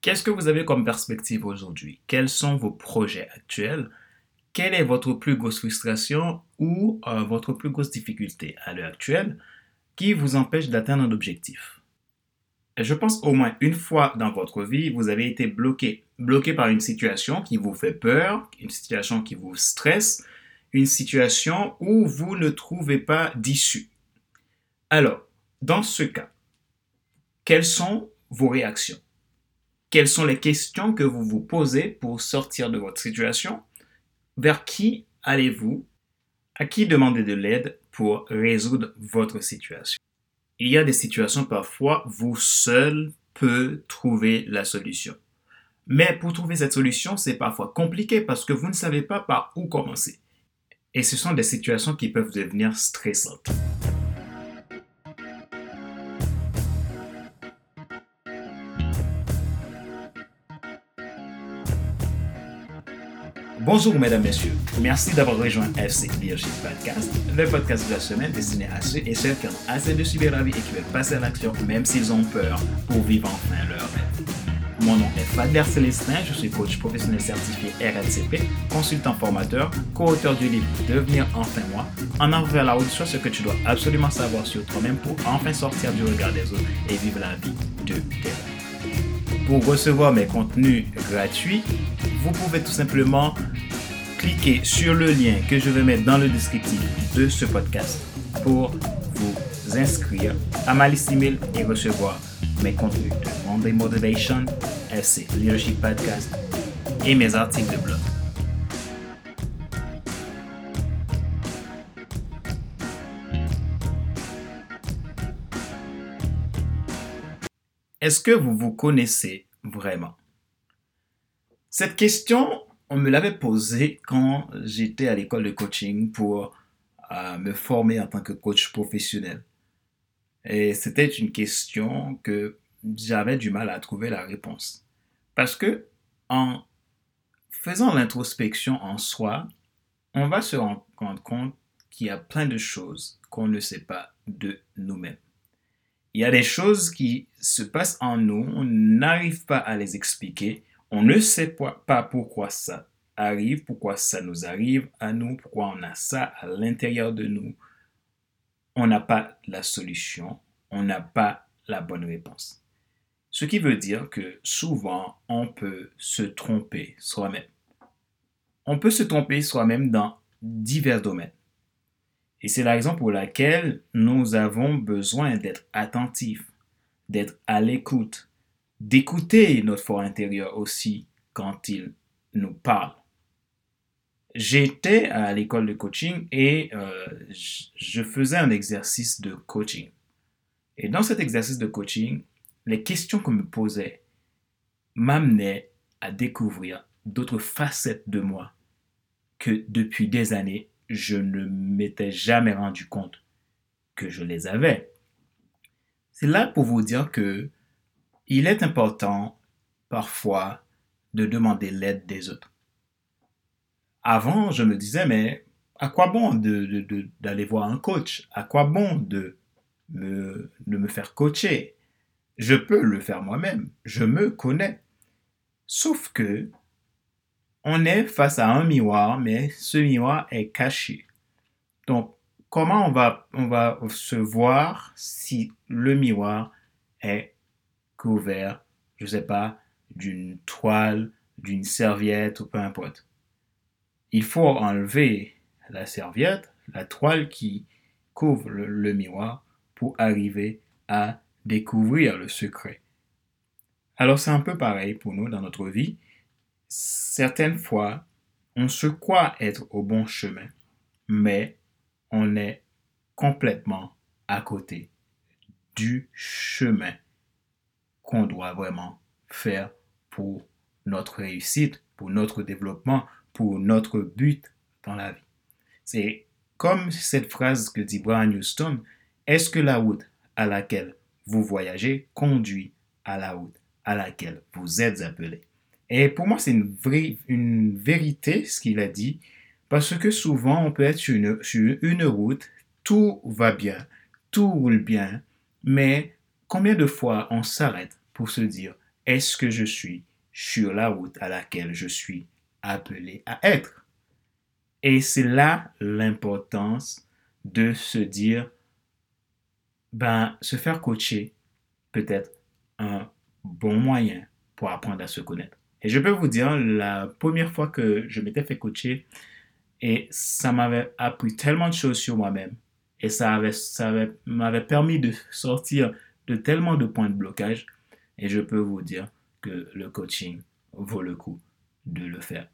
Qu'est-ce que vous avez comme perspective aujourd'hui? Quels sont vos projets actuels? Quelle est votre plus grosse frustration ou euh, votre plus grosse difficulté à l'heure actuelle qui vous empêche d'atteindre un objectif? Je pense au moins une fois dans votre vie, vous avez été bloqué. Bloqué par une situation qui vous fait peur, une situation qui vous stresse, une situation où vous ne trouvez pas d'issue. Alors, dans ce cas, quelles sont vos réactions? Quelles sont les questions que vous vous posez pour sortir de votre situation? Vers qui allez-vous? À qui demander de l'aide pour résoudre votre situation? Il y a des situations parfois, vous seul peut trouver la solution. Mais pour trouver cette solution, c'est parfois compliqué parce que vous ne savez pas par où commencer. Et ce sont des situations qui peuvent devenir stressantes. Bonjour mesdames, messieurs. Merci d'avoir rejoint FC Leadership Podcast, le podcast de la semaine destiné à ceux et celles qui ont assez de subir la vie et qui veulent passer à l'action même s'ils ont peur pour vivre enfin leur rêve. Mon nom est Fadler Célestin, je suis coach professionnel certifié RNCP, consultant formateur, co-auteur du livre Devenir enfin moi, en avant vers la route sur ce que tu dois absolument savoir sur toi-même pour enfin sortir du regard des autres et vivre la vie de tes rêves. Pour recevoir mes contenus gratuits, vous pouvez tout simplement cliquer sur le lien que je vais mettre dans le descriptif de ce podcast pour vous inscrire à ma liste email et recevoir mes contenus de Monday Motivation, FC Leadership Podcast et mes articles de blog. Est-ce que vous vous connaissez vraiment? Cette question, on me l'avait posée quand j'étais à l'école de coaching pour euh, me former en tant que coach professionnel. Et c'était une question que j'avais du mal à trouver la réponse. Parce que en faisant l'introspection en soi, on va se rendre compte qu'il y a plein de choses qu'on ne sait pas de nous-mêmes. Il y a des choses qui se passent en nous, on n'arrive pas à les expliquer, on ne sait pas pourquoi ça arrive, pourquoi ça nous arrive à nous, pourquoi on a ça à l'intérieur de nous. On n'a pas la solution, on n'a pas la bonne réponse. Ce qui veut dire que souvent, on peut se tromper soi-même. On peut se tromper soi-même dans divers domaines. Et c'est la raison pour laquelle nous avons besoin d'être attentifs, d'être à l'écoute, d'écouter notre fort intérieur aussi quand il nous parle. J'étais à l'école de coaching et euh, je faisais un exercice de coaching. Et dans cet exercice de coaching, les questions qu'on me posait m'amenaient à découvrir d'autres facettes de moi que depuis des années, je ne m'étais jamais rendu compte que je les avais. C'est là pour vous dire que il est important parfois de demander l'aide des autres. Avant, je me disais, mais à quoi bon d'aller voir un coach? À quoi bon de me, me faire coacher? Je peux le faire moi-même. Je me connais. Sauf que on est face à un miroir, mais ce miroir est caché. Donc, comment on va, on va se voir si le miroir est couvert, je ne sais pas, d'une toile, d'une serviette ou peu importe. Il faut enlever la serviette, la toile qui couvre le, miroir pour arriver à découvrir le secret. Alors c'est un peu pareil pour nous dans notre vie. Certaines fois, on se croit être au bon chemin, mais on est complètement à côté du chemin qu'on doit vraiment faire pour notre réussite, pour notre développement, pour notre but dans la vie. C'est comme cette phrase que dit Brian Houston, est-ce que la route à laquelle vous voyagez conduit à la route à laquelle vous êtes appelé? Et pour moi, c'est une, une vérité ce qu'il a dit, parce que souvent on peut être sur une, sur une route, tout va bien, tout roule bien, mais combien de fois on s'arrête pour se dire est-ce que je suis sur la route à laquelle je suis appelé à être? Et c'est là l'importance de se dire, ben, se faire coacher peut être un bon moyen pour apprendre à se connaître. Et je peux vous dire, la première fois que je m'étais fait coacher, et ça m'avait appris tellement de choses sur moi-même, et ça m'avait ça permis de sortir de tellement de points de blocage, et je peux vous dire que le coaching vaut le coup de le faire.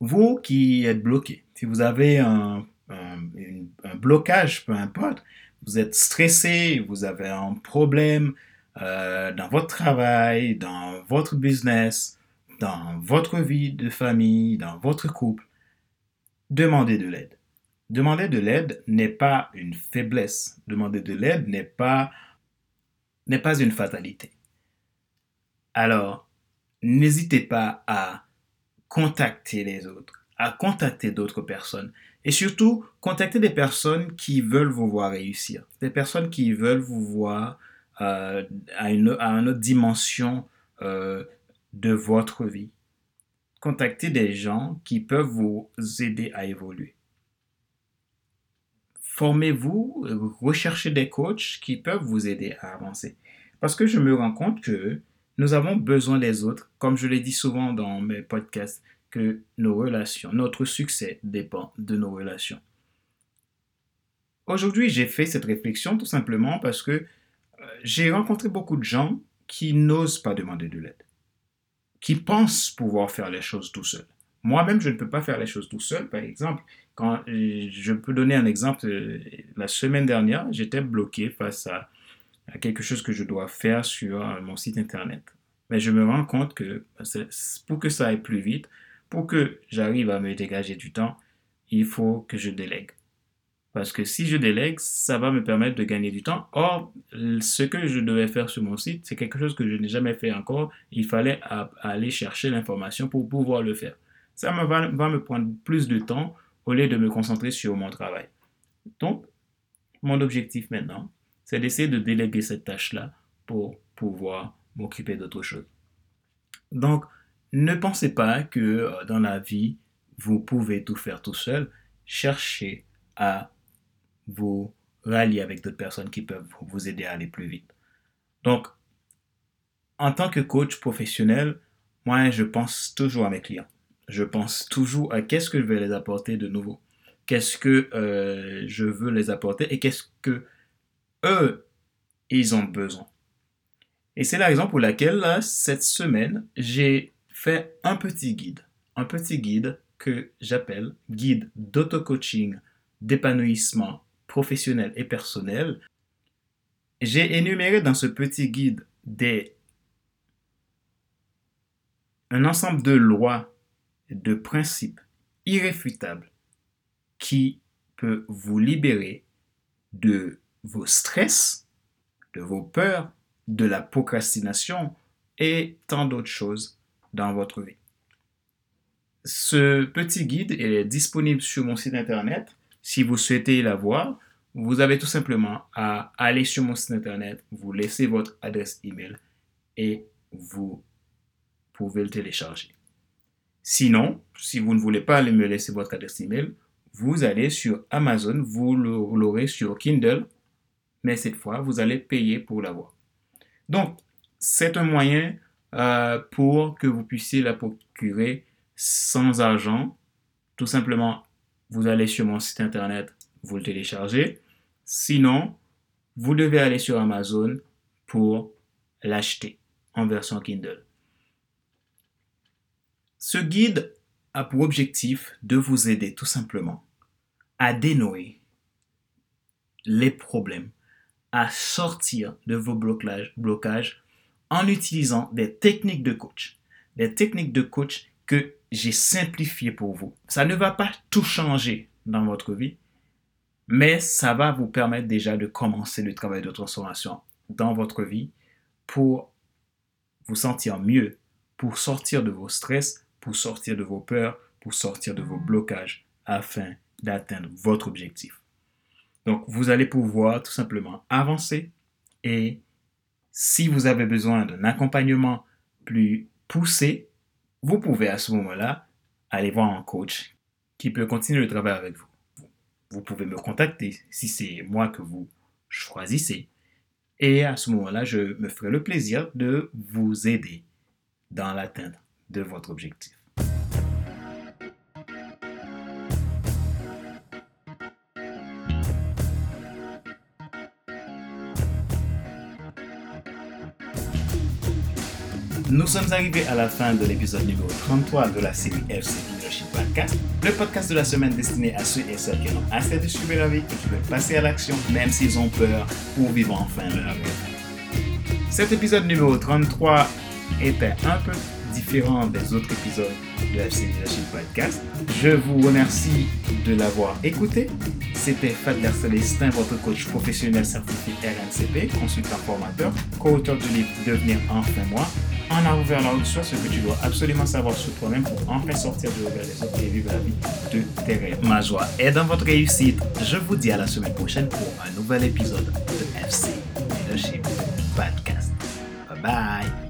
Vous qui êtes bloqué, si vous avez un, blocage, peu importe, vous êtes stressé, vous avez un problème, euh, dans votre travail, dans votre business, dans votre vie de famille, dans votre couple, demandez de l'aide. Demander de l'aide n'est pas une faiblesse. Demander de l'aide n'est pas, n'est pas une fatalité. Alors, n'hésitez pas à contacter les autres, à contacter d'autres personnes. Et surtout, contacter des personnes qui veulent vous voir réussir, des personnes qui veulent vous voir euh, à, une, autre dimension euh, de votre vie. Contactez des gens qui peuvent vous aider à évoluer. Formez-vous, recherchez des coachs qui peuvent vous aider à avancer. Parce que je me rends compte que nous avons besoin des autres, comme je l'ai dit souvent dans mes podcasts, que nos relations, notre succès dépend de nos relations. Aujourd'hui, j'ai fait cette réflexion tout simplement parce que j'ai rencontré beaucoup de gens qui n'osent pas demander de l'aide, qui pensent pouvoir faire les choses tout seul. Moi-même, je ne peux pas faire les choses tout seul. Par exemple, quand je peux donner un exemple, euh, la semaine dernière, j'étais bloqué face à, quelque chose que je dois faire sur euh, mon site internet. Mais je me rends compte que pour que ça aille plus vite, pour que j'arrive à me dégager du temps, il faut que je délègue. Parce que si je délègue, ça va me permettre de gagner du temps. Or, ce que je devais faire sur mon site, c'est quelque chose que je n'ai jamais fait encore. Il fallait aller chercher l'information pour pouvoir le faire. Ça va me prendre plus de temps au lieu de me concentrer sur mon travail. Donc, mon objectif maintenant, c'est d'essayer de déléguer cette tâche-là pour pouvoir m'occuper d'autre chose. Donc, ne pensez pas que euh, dans la vie, vous pouvez tout faire tout seul. Cherchez à vous rallier avec d'autres personnes qui peuvent vous aider à aller plus vite. Donc, en tant que coach professionnel, moi, je pense toujours à mes clients. Je pense toujours à qu'est-ce que je vais les apporter de nouveau. Qu'est-ce que euh, je veux les apporter et qu'est-ce que eux, ils ont besoin. Et c'est la raison pour laquelle, cette semaine, j'ai fait un petit guide. Un petit guide que j'appelle guide d'auto-coaching, d'épanouissement professionnel et personnel, j'ai énuméré dans ce petit guide des un ensemble de lois, de principes irréfutables qui peut vous libérer de vos stress, de vos peurs, de la procrastination et tant d'autres choses dans votre vie. Ce petit guide est disponible sur mon site internet si vous souhaitez la voir, vous avez tout simplement à aller sur mon site internet, vous laissez votre adresse email et vous pouvez le télécharger. Sinon, si vous ne voulez pas me laisser votre adresse email, vous allez sur Amazon, vous l'aurez sur Kindle, mais cette fois, vous allez payer pour l'avoir. Donc, c'est un moyen euh, pour que vous puissiez la procurer sans argent, tout simplement vous allez sur mon site internet, vous le téléchargez. Sinon, vous devez aller sur Amazon pour l'acheter en version Kindle. Ce guide a pour objectif de vous aider tout simplement à dénouer les problèmes, à sortir de vos blocages, en utilisant des techniques de coach. Des techniques de coach que j'ai simplifié pour vous. Ça ne va pas tout changer dans votre vie, mais ça va vous permettre déjà de commencer le travail de transformation dans votre vie pour vous sentir mieux, pour sortir de vos stress, pour sortir de vos peurs, pour sortir de vos blocages afin d'atteindre votre objectif. Donc, vous allez pouvoir tout simplement avancer et Si vous avez besoin d'un accompagnement plus poussé, vous pouvez à ce moment-là aller voir un coach qui peut continuer le travail avec vous. Vous pouvez me contacter si c'est moi que vous choisissez. Et à ce moment-là, je me ferai le plaisir de vous aider dans l'atteinte de votre objectif. Nous sommes arrivés à la fin de l'épisode numéro 33 de la série FC Leadership Podcast, le podcast de la semaine destiné à ceux et celles qui ont assez de suivre la vie et qui veulent passer à l'action même s'ils ont peur pour vivre enfin leur rêve. Cet épisode numéro 33 était un peu différent des autres épisodes de FC Leadership Podcast. Je vous remercie de l'avoir écouté. C'était Fadler Célestin, votre coach professionnel certifié RNCP, consultant formateur, co-auteur du livre Devenir enfin moi, en avant vers la haute ce que tu dois absolument savoir sur toi-même pour enfin sortir du regard et vivre la vie de tes rêves. Ma joie est dans votre réussite. Je vous dis à la semaine prochaine pour un nouvel épisode de FC Leadership Podcast. Bye bye.